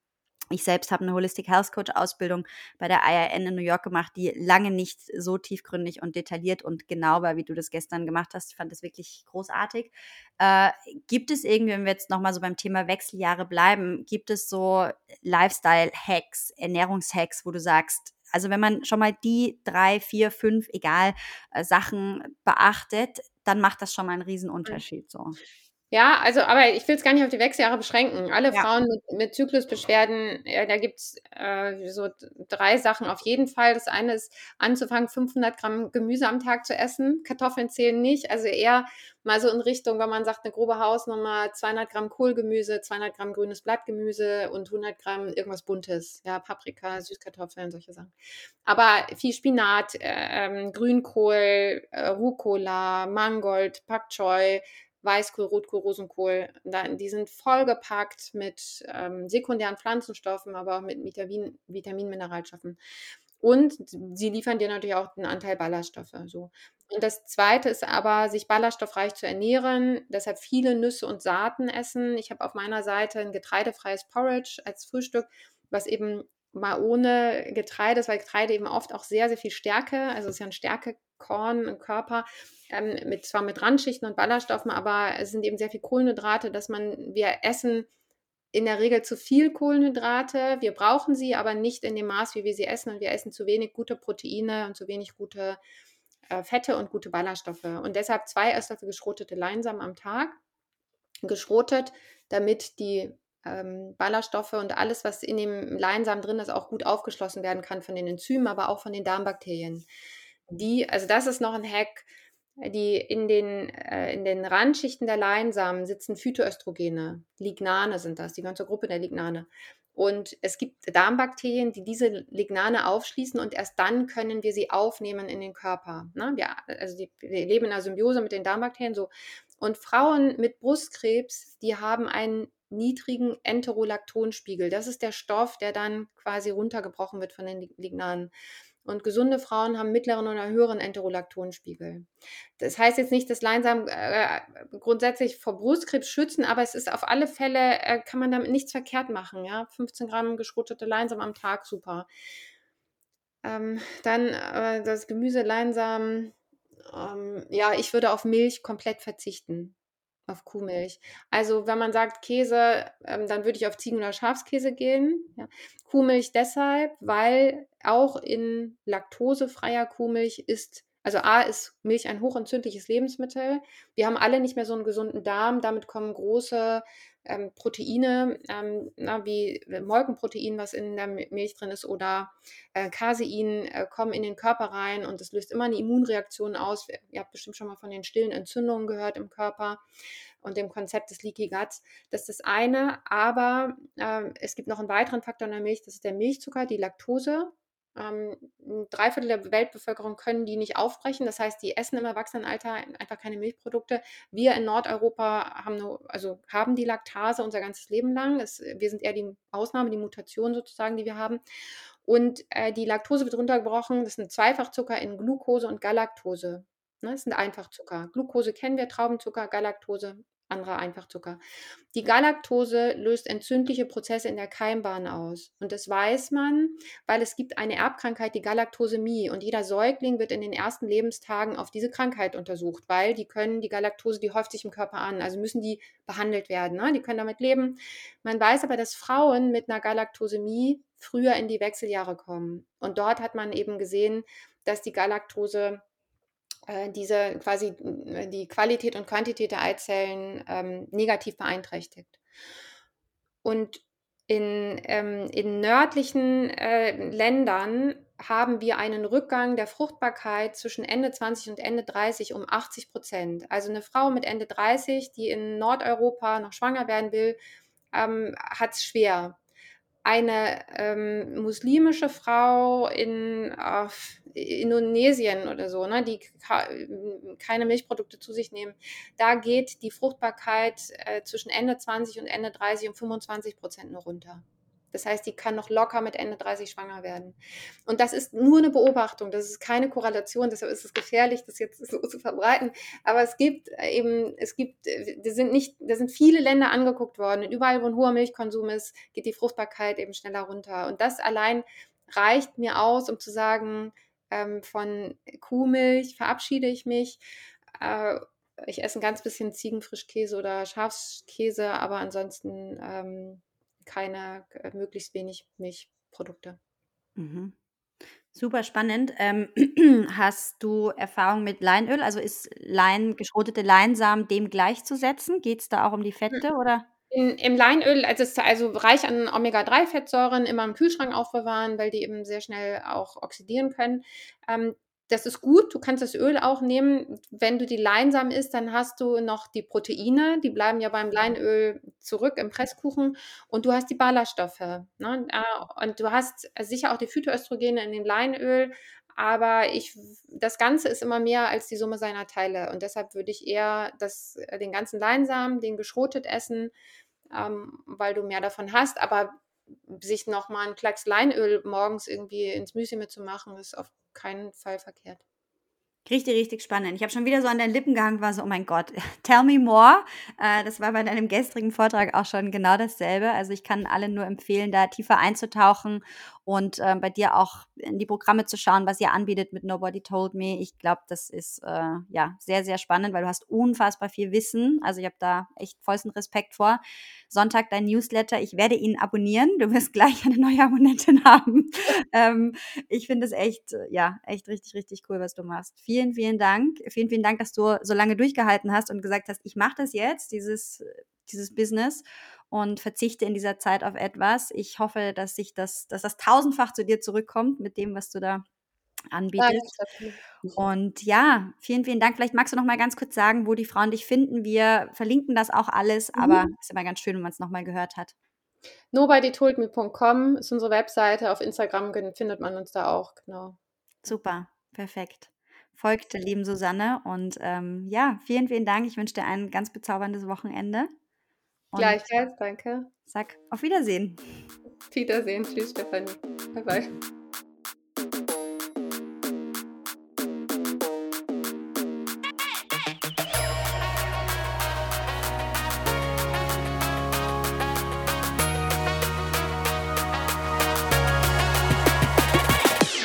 ich selbst habe eine Holistic Health Coach Ausbildung bei der IIN in New York gemacht, die lange nicht so tiefgründig und detailliert und genau war, wie du das gestern gemacht hast. Ich fand das wirklich großartig. Äh, gibt es irgendwie, wenn wir jetzt nochmal so beim Thema Wechseljahre bleiben, gibt es so Lifestyle-Hacks, Ernährungshacks, wo du sagst, also wenn man schon mal die drei, vier, fünf, egal, äh, Sachen beachtet, dann macht das schon mal einen Riesenunterschied. So. Ja, also, aber ich will es gar nicht auf die Wechseljahre beschränken. Alle ja. Frauen mit, mit Zyklusbeschwerden, ja, da gibt es äh, so drei Sachen auf jeden Fall. Das eine ist, anzufangen, 500 Gramm Gemüse am Tag zu essen. Kartoffeln zählen nicht. Also eher mal so in Richtung, wenn man sagt, eine grobe Hausnummer, 200 Gramm Kohlgemüse, 200 Gramm grünes Blattgemüse und 100 Gramm irgendwas Buntes. Ja, Paprika, Süßkartoffeln, solche Sachen. Aber viel Spinat, äh, ähm, Grünkohl, äh, Rucola, Mangold, Pak Choi, Weißkohl, Rotkohl, Rosenkohl. Die sind vollgepackt mit ähm, sekundären Pflanzenstoffen, aber auch mit Vitamin, Vitaminmineralstoffen. Und sie liefern dir natürlich auch einen Anteil Ballaststoffe. So. Und das Zweite ist aber, sich ballaststoffreich zu ernähren, deshalb viele Nüsse und Saaten essen. Ich habe auf meiner Seite ein getreidefreies Porridge als Frühstück, was eben mal ohne Getreide ist, weil Getreide eben oft auch sehr, sehr viel Stärke, also es ist ja ein Stärkekorn im Körper, ähm, mit, zwar mit Randschichten und Ballaststoffen, aber es sind eben sehr viel Kohlenhydrate, dass man, wir essen in der Regel zu viel Kohlenhydrate. Wir brauchen sie, aber nicht in dem Maß, wie wir sie essen. Und wir essen zu wenig gute Proteine und zu wenig gute äh, Fette und gute Ballaststoffe. Und deshalb zwei Esslöffel geschrotete Leinsamen am Tag. Geschrotet, damit die ähm, Ballaststoffe und alles, was in dem Leinsamen drin ist, auch gut aufgeschlossen werden kann von den Enzymen, aber auch von den Darmbakterien. Die, also das ist noch ein Hack, die in den, äh, in den Randschichten der Leinsamen sitzen Phytoöstrogene. Lignane sind das, die ganze Gruppe der Lignane. Und es gibt Darmbakterien, die diese Lignane aufschließen und erst dann können wir sie aufnehmen in den Körper. Ne? Wir, also die, wir leben in einer Symbiose mit den Darmbakterien so. Und Frauen mit Brustkrebs, die haben einen niedrigen Enterolaktonspiegel. Das ist der Stoff, der dann quasi runtergebrochen wird von den Lignanen. Und gesunde Frauen haben mittleren oder höheren Enterolaktonspiegel. Das heißt jetzt nicht, dass Leinsamen äh, grundsätzlich vor Brustkrebs schützen, aber es ist auf alle Fälle, äh, kann man damit nichts verkehrt machen. Ja? 15 Gramm geschrotete Leinsamen am Tag, super. Ähm, dann äh, das Gemüse Leinsamen. Ähm, ja, ich würde auf Milch komplett verzichten. Auf Kuhmilch. Also wenn man sagt Käse, ähm, dann würde ich auf Ziegen- oder Schafskäse gehen. Ja. Kuhmilch deshalb, weil auch in laktosefreier Kuhmilch ist, also A ist Milch ein hochentzündliches Lebensmittel. Wir haben alle nicht mehr so einen gesunden Darm. Damit kommen große ähm, Proteine, ähm, na, wie Molkenprotein, was in der Milch drin ist, oder äh, Casein, äh, kommen in den Körper rein und das löst immer eine Immunreaktion aus. Ihr habt bestimmt schon mal von den stillen Entzündungen gehört im Körper und dem Konzept des Leaky Guts. Das ist das eine, aber äh, es gibt noch einen weiteren Faktor in der Milch, das ist der Milchzucker, die Laktose. Ähm, drei Viertel der Weltbevölkerung können die nicht aufbrechen. Das heißt, die essen im Erwachsenenalter einfach keine Milchprodukte. Wir in Nordeuropa haben, nur, also haben die Laktase unser ganzes Leben lang. Das, wir sind eher die Ausnahme, die Mutation sozusagen, die wir haben. Und äh, die Laktose wird runtergebrochen. Das ein Zweifachzucker in Glucose und Galaktose. Ne, das sind Einfachzucker. Glucose kennen wir, Traubenzucker, Galaktose anderer Einfachzucker. Die Galaktose löst entzündliche Prozesse in der Keimbahn aus. Und das weiß man, weil es gibt eine Erbkrankheit, die Galaktosämie. Und jeder Säugling wird in den ersten Lebenstagen auf diese Krankheit untersucht, weil die können, die Galaktose, die häuft sich im Körper an. Also müssen die behandelt werden. Ne? Die können damit leben. Man weiß aber, dass Frauen mit einer Galaktosämie früher in die Wechseljahre kommen. Und dort hat man eben gesehen, dass die Galaktose diese quasi äh, die Qualität und Quantität der Eizellen ähm, negativ beeinträchtigt. Und in, ähm, in nördlichen äh, Ländern haben wir einen Rückgang der Fruchtbarkeit zwischen Ende 20 und Ende 30 um 80 Prozent. Also eine Frau mit Ende 30, die in Nordeuropa noch schwanger werden will, ähm, hat es schwer eine ähm, muslimische Frau in äh, Indonesien oder so, ne, die keine Milchprodukte zu sich nehmen, da geht die Fruchtbarkeit äh, zwischen Ende 20 und Ende 30 um 25 Prozent nur runter. Das heißt, die kann noch locker mit Ende 30 schwanger werden. Und das ist nur eine Beobachtung, das ist keine Korrelation, deshalb ist es gefährlich, das jetzt so zu verbreiten. Aber es gibt eben, es gibt, da sind nicht, da sind viele Länder angeguckt worden. Und überall, wo ein hoher Milchkonsum ist, geht die Fruchtbarkeit eben schneller runter. Und das allein reicht mir aus, um zu sagen, ähm, von Kuhmilch verabschiede ich mich. Äh, ich esse ein ganz bisschen Ziegenfrischkäse oder Schafskäse, aber ansonsten ähm, keine, äh, möglichst wenig Milchprodukte. Mhm. Super spannend. Ähm, hast du Erfahrung mit Leinöl? Also ist Lein, geschrotete Leinsamen dem gleichzusetzen? Geht es da auch um die hm. Fette oder? In, Im Leinöl, also es ist also reich an Omega-3-Fettsäuren, immer im Kühlschrank aufbewahren, weil die eben sehr schnell auch oxidieren können. Ähm, das ist gut. Du kannst das Öl auch nehmen. Wenn du die Leinsamen isst, dann hast du noch die Proteine. Die bleiben ja beim Leinöl zurück im Presskuchen. Und du hast die Ballaststoffe. Ne? Ah, und du hast sicher auch die Phytoöstrogene in dem Leinöl. Aber ich, das Ganze ist immer mehr als die Summe seiner Teile. Und deshalb würde ich eher das, den ganzen Leinsamen, den geschrotet essen, ähm, weil du mehr davon hast. Aber sich nochmal einen Klacks Leinöl morgens irgendwie ins Müsli mitzumachen, ist auf keinen Fall verkehrt. Richtig, richtig spannend. Ich habe schon wieder so an deinen Lippen gehangen, war so, oh mein Gott, tell me more. Äh, das war bei deinem gestrigen Vortrag auch schon genau dasselbe. Also ich kann allen nur empfehlen, da tiefer einzutauchen und äh, bei dir auch in die Programme zu schauen, was ihr anbietet mit Nobody Told Me. Ich glaube, das ist äh, ja sehr, sehr spannend, weil du hast unfassbar viel Wissen. Also ich habe da echt vollsten Respekt vor. Sonntag dein Newsletter. Ich werde ihn abonnieren. Du wirst gleich eine neue Abonnentin haben. ähm, ich finde es echt, ja, echt richtig, richtig cool, was du machst. Vielen, vielen Dank. Vielen, vielen Dank, dass du so lange durchgehalten hast und gesagt hast, ich mache das jetzt, dieses dieses Business und verzichte in dieser Zeit auf etwas. Ich hoffe, dass sich das, dass das tausendfach zu dir zurückkommt mit dem, was du da anbietest. Ja, und ja, vielen, vielen Dank. Vielleicht magst du noch mal ganz kurz sagen, wo die Frauen dich finden. Wir verlinken das auch alles, mhm. aber es ist immer ganz schön, wenn man es noch mal gehört hat. Nobodytoldme.com ist unsere Webseite. Auf Instagram findet man uns da auch, genau. Super, perfekt. Folgt der lieben Susanne und ähm, ja, vielen, vielen Dank. Ich wünsche dir ein ganz bezauberndes Wochenende. Gleichfalls, danke. Sag auf Wiedersehen. Wiedersehen. Tschüss, Stefanie. Bye, bye.